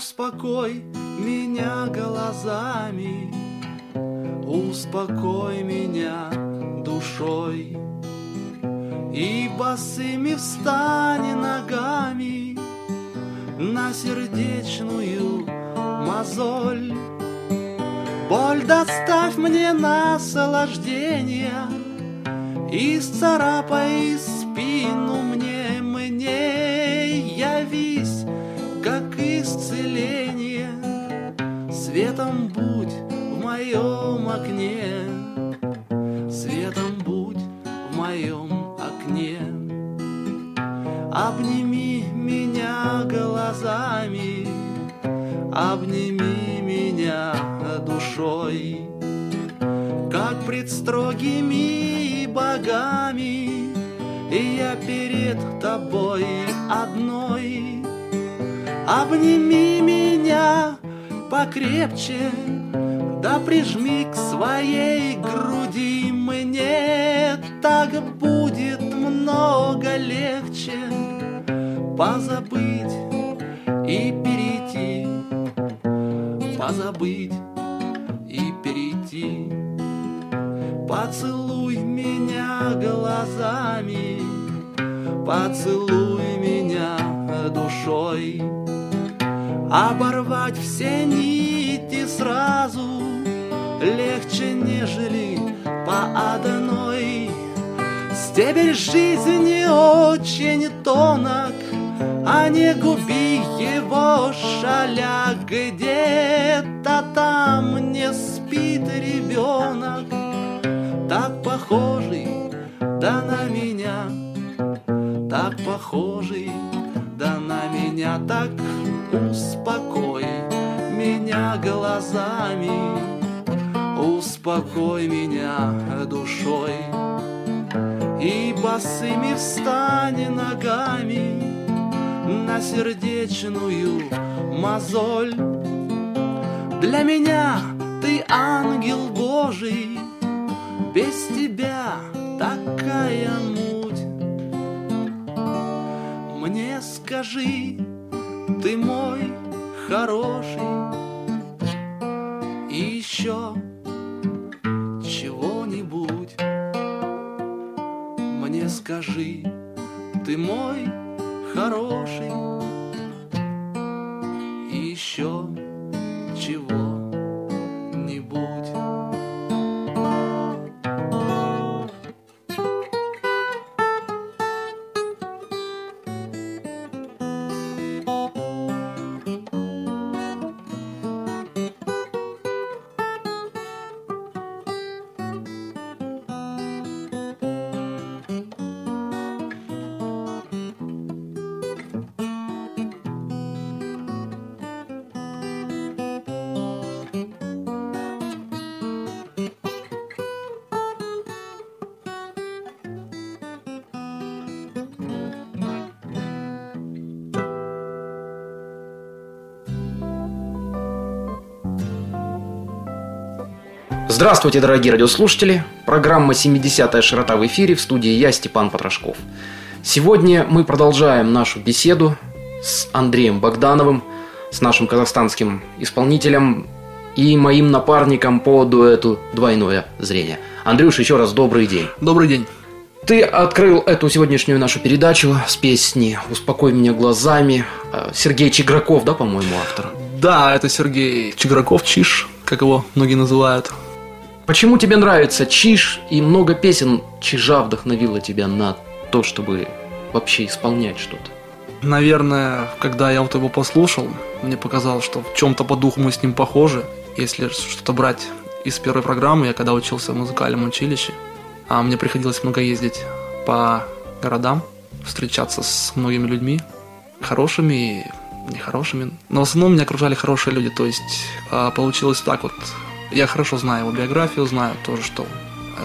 Успокой меня глазами, успокой меня душой. И босыми встань ногами на сердечную мозоль. Боль доставь мне наслаждение, И царапай спину мне Светом будь в моем окне, Светом будь в моем окне. Обними меня глазами, Обними меня душой, Как пред строгими богами, И я перед тобой одной. Обними меня покрепче, Да прижми к своей груди Мне так будет много легче Позабыть и перейти позабыть и перейти. Поцелуй меня глазами, поцелуй меня душой. Оборвать все нити сразу легче, нежели по одной. Стебель жизни очень тонок, а не губи его шаля Где-то там не спит ребенок Так похожий, да на меня. Так похожий, да на меня. Так успокой меня глазами Успокой меня душой И босыми встань ногами на сердечную мозоль. Для меня ты ангел Божий, без тебя такая муть. Мне скажи, ты мой хороший, и еще чего-нибудь. Мне скажи, ты мой хороший и еще чего-нибудь. Здравствуйте, дорогие радиослушатели! Программа «70-я широта» в эфире, в студии я, Степан Потрошков. Сегодня мы продолжаем нашу беседу с Андреем Богдановым, с нашим казахстанским исполнителем и моим напарником по дуэту «Двойное зрение». Андрюш, еще раз добрый день. Добрый день. Ты открыл эту сегодняшнюю нашу передачу с песни «Успокой меня глазами». Э, Сергей Чиграков, да, по-моему, автор? Да, это Сергей Чиграков, Чиш, как его многие называют. Почему тебе нравится Чиж и много песен Чижа вдохновило тебя на то, чтобы вообще исполнять что-то? Наверное, когда я вот его послушал, мне показалось, что в чем-то по духу мы с ним похожи. Если что-то брать из первой программы, я когда учился в музыкальном училище, а мне приходилось много ездить по городам, встречаться с многими людьми, хорошими и нехорошими. Но в основном меня окружали хорошие люди, то есть а, получилось так вот. Я хорошо знаю его биографию, знаю тоже, что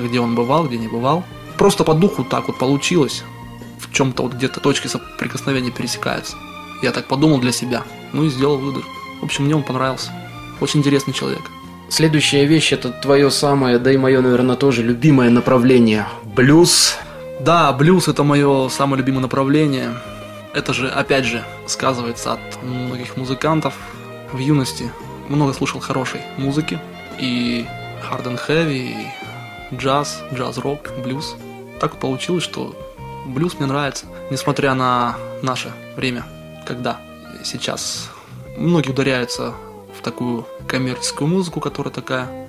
где он бывал, где не бывал. Просто по духу так вот получилось. В чем-то вот где-то точки соприкосновения пересекаются. Я так подумал для себя. Ну и сделал выбор. В общем, мне он понравился. Очень интересный человек. Следующая вещь это твое самое, да и мое, наверное, тоже любимое направление. Блюз. Да, блюз это мое самое любимое направление. Это же, опять же, сказывается от многих музыкантов. в юности много слушал хорошей музыки. И hard and heavy, и джаз, джаз-рок, блюз. Так получилось, что блюз мне нравится, несмотря на наше время, когда сейчас многие ударяются в такую коммерческую музыку, которая такая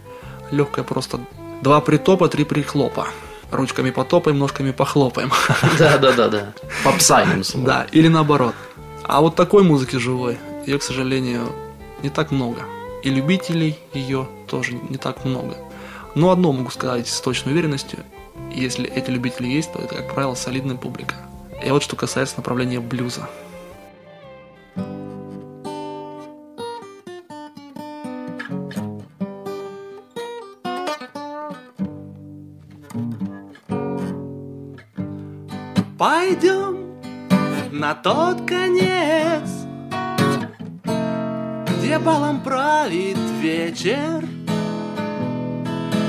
легкая просто. Два притопа, три прихлопа. Ручками потопаем, ножками похлопаем. Да, да, да, да. Попса. Да, или наоборот. А вот такой музыки живой, ее, к сожалению, не так много. И любителей ее тоже не так много. Но одно могу сказать с точной уверенностью. Если эти любители есть, то это, как правило, солидная публика. И вот что касается направления блюза. Пойдем на тот конец, Где балом правит вечер,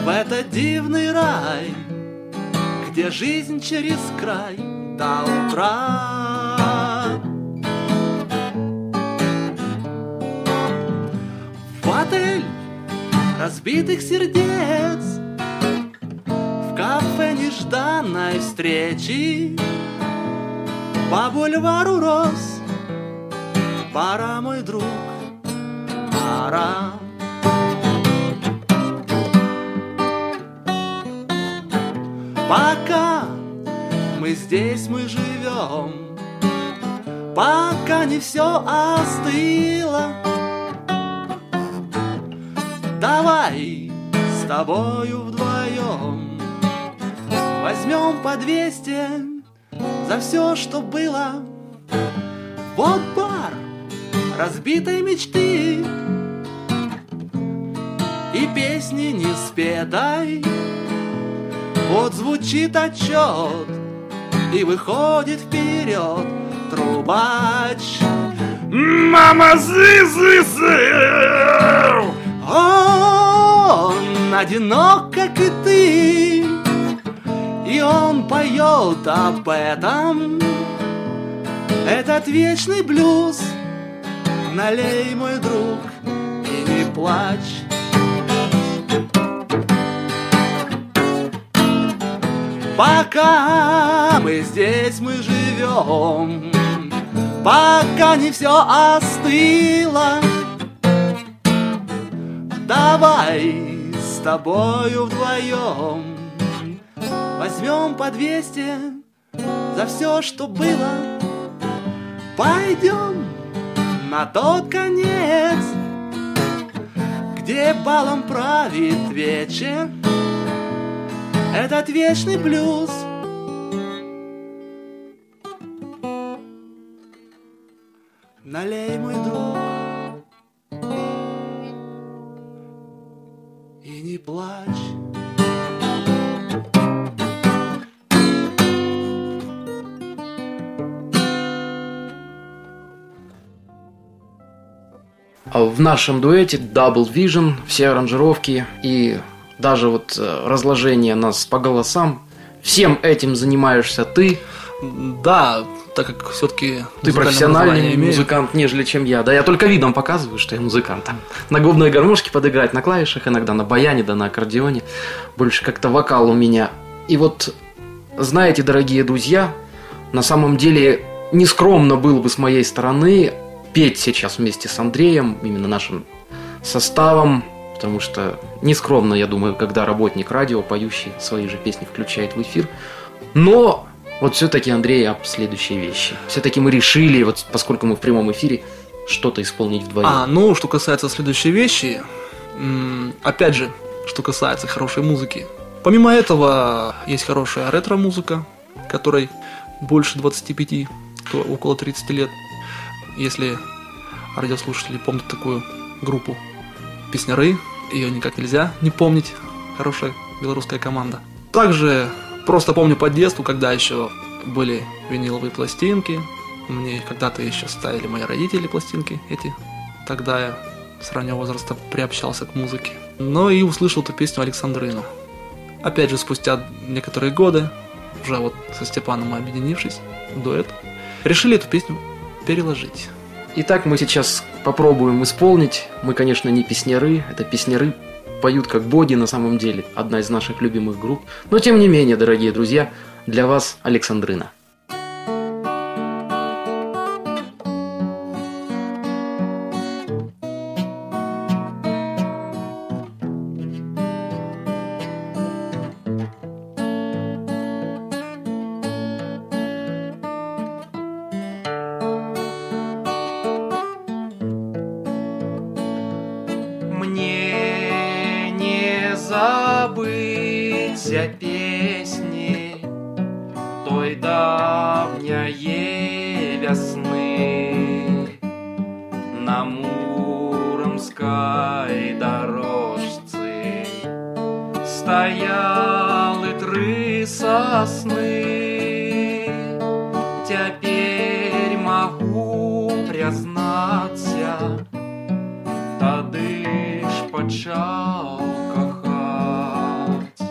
В этот дивный рай, Где жизнь через край до утра. В отель разбитых сердец, В кафе нежданной встречи, по бульвару роз Пора, мой друг, пора. Пока мы здесь, мы живем. Пока не все остыло. Давай с тобою вдвоем Возьмем по двести за все, что было. Вот бар разбитой мечты и песни не спетай. Вот звучит отчет и выходит вперед трубач. Мама, зы Он одинок, как и ты, и он поет об этом Этот вечный блюз Налей, мой друг, и не плачь Пока мы здесь, мы живем. Пока не все остыло. Давай с тобою вдвоем Возьмем по 200 за все, что было. Пойдем на тот конец Где балом правит вечер Этот вечный блюз. Налей, мой друг. И не плачь. А в нашем дуэте Double Vision, все аранжировки и даже вот э, разложение нас по голосам. Всем этим занимаешься ты. Да, так как все-таки Ты профессиональный музыкант, нежели чем я. Да я только видом показываю, что я музыкант. Там на губной гармошке подыграть, на клавишах, иногда на баяне, да на аккордеоне. Больше как-то вокал у меня. И вот, знаете, дорогие друзья, на самом деле нескромно было бы с моей стороны петь сейчас вместе с Андреем, именно нашим составом, потому что нескромно, я думаю, когда работник радио, поющий свои же песни, включает в эфир. Но вот все-таки, Андрей, об следующей вещи. Все-таки мы решили, вот поскольку мы в прямом эфире, что-то исполнить вдвоем. А, ну, что касается следующей вещи, опять же, что касается хорошей музыки. Помимо этого, есть хорошая ретро-музыка, которой больше 25, то около 30 лет. Если радиослушатели помнят такую группу «Песняры», ее никак нельзя не помнить. Хорошая белорусская команда. Также просто помню по детству, когда еще были виниловые пластинки. Мне когда-то еще ставили мои родители пластинки эти. Тогда я с раннего возраста приобщался к музыке. Но и услышал эту песню Александрину. Опять же, спустя некоторые годы, уже вот со Степаном объединившись, дуэт, решили эту песню переложить. Итак, мы сейчас попробуем исполнить. Мы, конечно, не песняры. Это песняры поют как боги на самом деле. Одна из наших любимых групп. Но тем не менее, дорогие друзья, для вас Александрина. Тры сосны. Теперь могу признаться, тады ж пачаў кахаць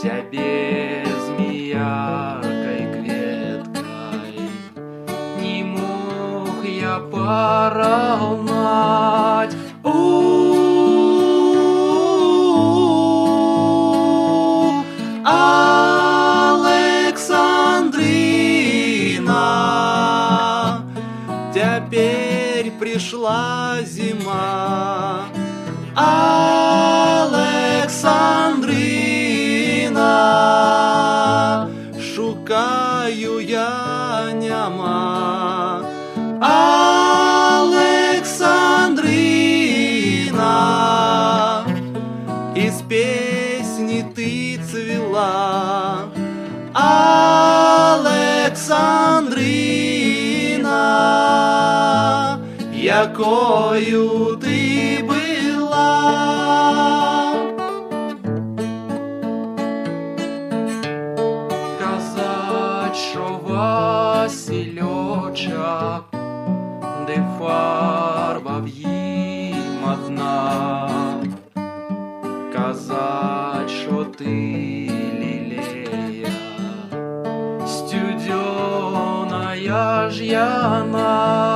цябе змеяркай кветкай не мог я параўнаць Теперь пришла зима. Александрина Шукаю я няма Якою ты была. Казать, що Васильочок де фарба в їм одна. Казать, що ти лілея Стюдёная ж яна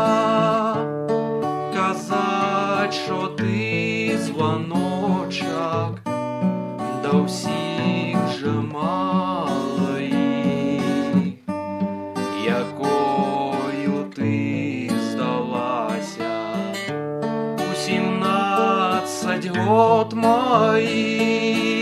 сімнадцять год моїх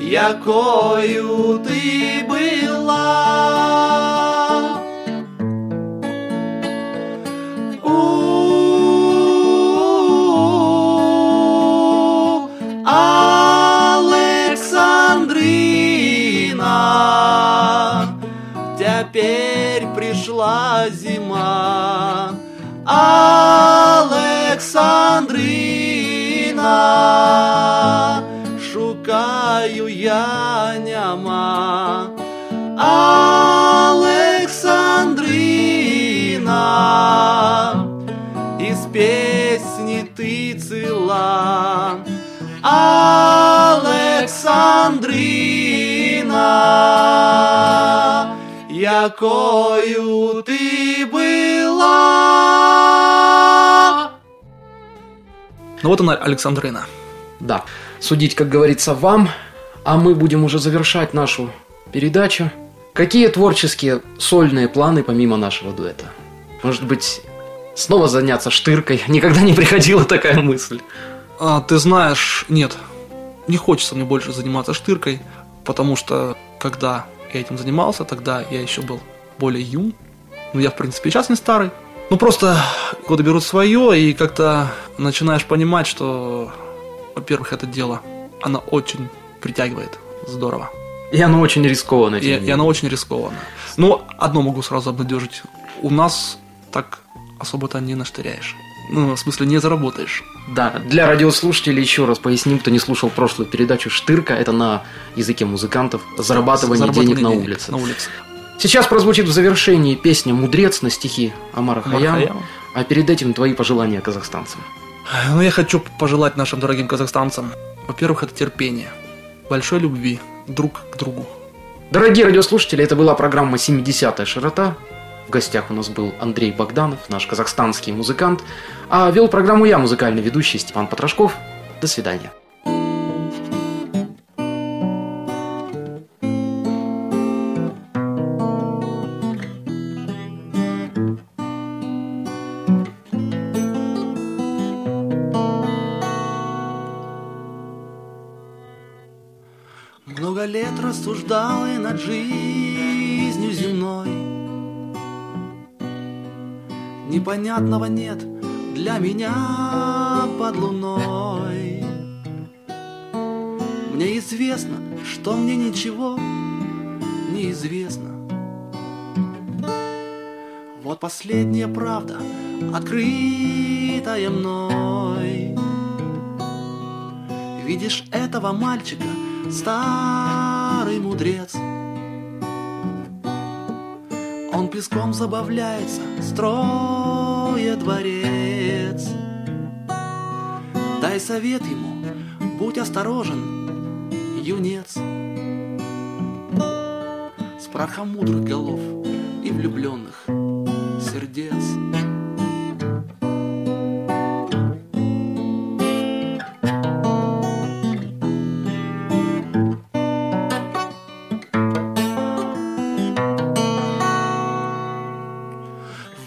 Якою ты была У Александрина Теперь пришла зима. Александрина я няма Александрина Из песни ты цвела Александрина Якою ты была Ну вот она, Александрина. Да, судить, как говорится, вам, а мы будем уже завершать нашу передачу. Какие творческие сольные планы помимо нашего дуэта? Может быть, снова заняться штыркой? Никогда не приходила такая мысль. А, ты знаешь, нет, не хочется мне больше заниматься штыркой, потому что когда я этим занимался, тогда я еще был более юн. Ну, я, в принципе, сейчас не старый. Ну, просто годы берут свое, и как-то начинаешь понимать, что во-первых, это дело, оно очень притягивает. Здорово. И оно очень рискованно. И, и оно очень рискованно. Но одно могу сразу обнадежить. У нас так особо-то не наштыряешь. Ну, в смысле, не заработаешь. Да, для радиослушателей еще раз поясним, кто не слушал прошлую передачу «Штырка», это на языке музыкантов зарабатывание, Заработанные денег на денег улице. На улице. Сейчас прозвучит в завершении песня «Мудрец» на стихи Амара Хаяма, Хаяма. а перед этим твои пожелания казахстанцам. Ну, я хочу пожелать нашим дорогим казахстанцам, во-первых, это терпение, большой любви друг к другу. Дорогие радиослушатели, это была программа «70-я широта». В гостях у нас был Андрей Богданов, наш казахстанский музыкант. А вел программу я, музыкальный ведущий Степан Потрошков. До свидания. Лет рассуждал я над жизнью земной. Непонятного нет для меня под луной. Мне известно, что мне ничего не известно Вот последняя правда, открытая мной. Видишь этого мальчика, старый мудрец. Он песком забавляется, строя дворец. Дай совет ему, будь осторожен, юнец. С прахом мудрых голов и влюбленных сердец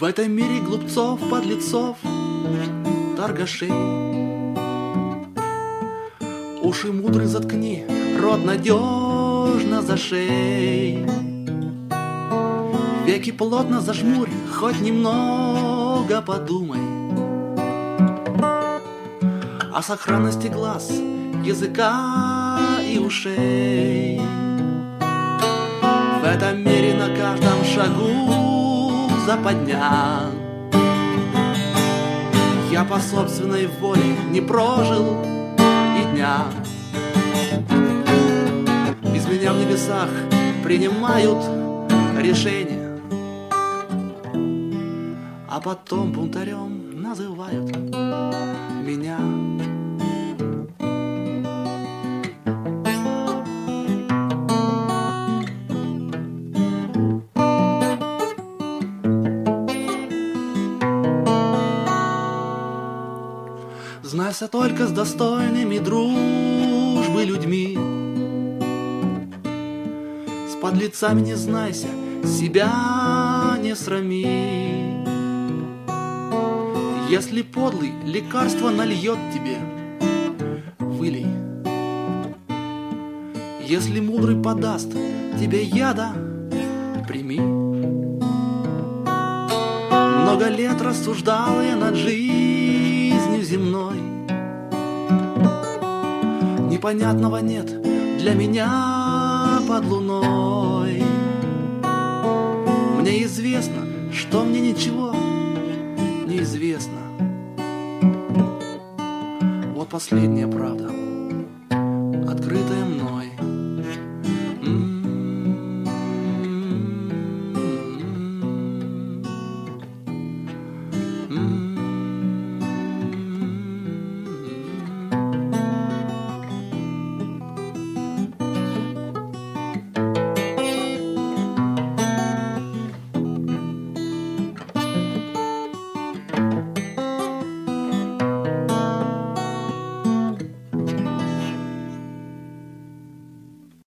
этом мире глупцов, подлецов, торгашей. Уши мудрый заткни, рот надежно зашей Веки плотно зажмурь, хоть немного подумай. О сохранности глаз, языка и ушей. В этом мире на каждом шагу западня. Я по собственной воле не прожил и дня. Без меня в небесах принимают решения А потом бунтарем называют меня Знайся только с достойными дружбы людьми. С подлецами не знайся, себя не срами. Если подлый лекарство нальет тебе, вылей. Если мудрый подаст тебе яда, прими. Много лет рассуждал я над жизнью земной Непонятного нет для меня под луной. Мне известно, что мне ничего не известно. Вот последняя правда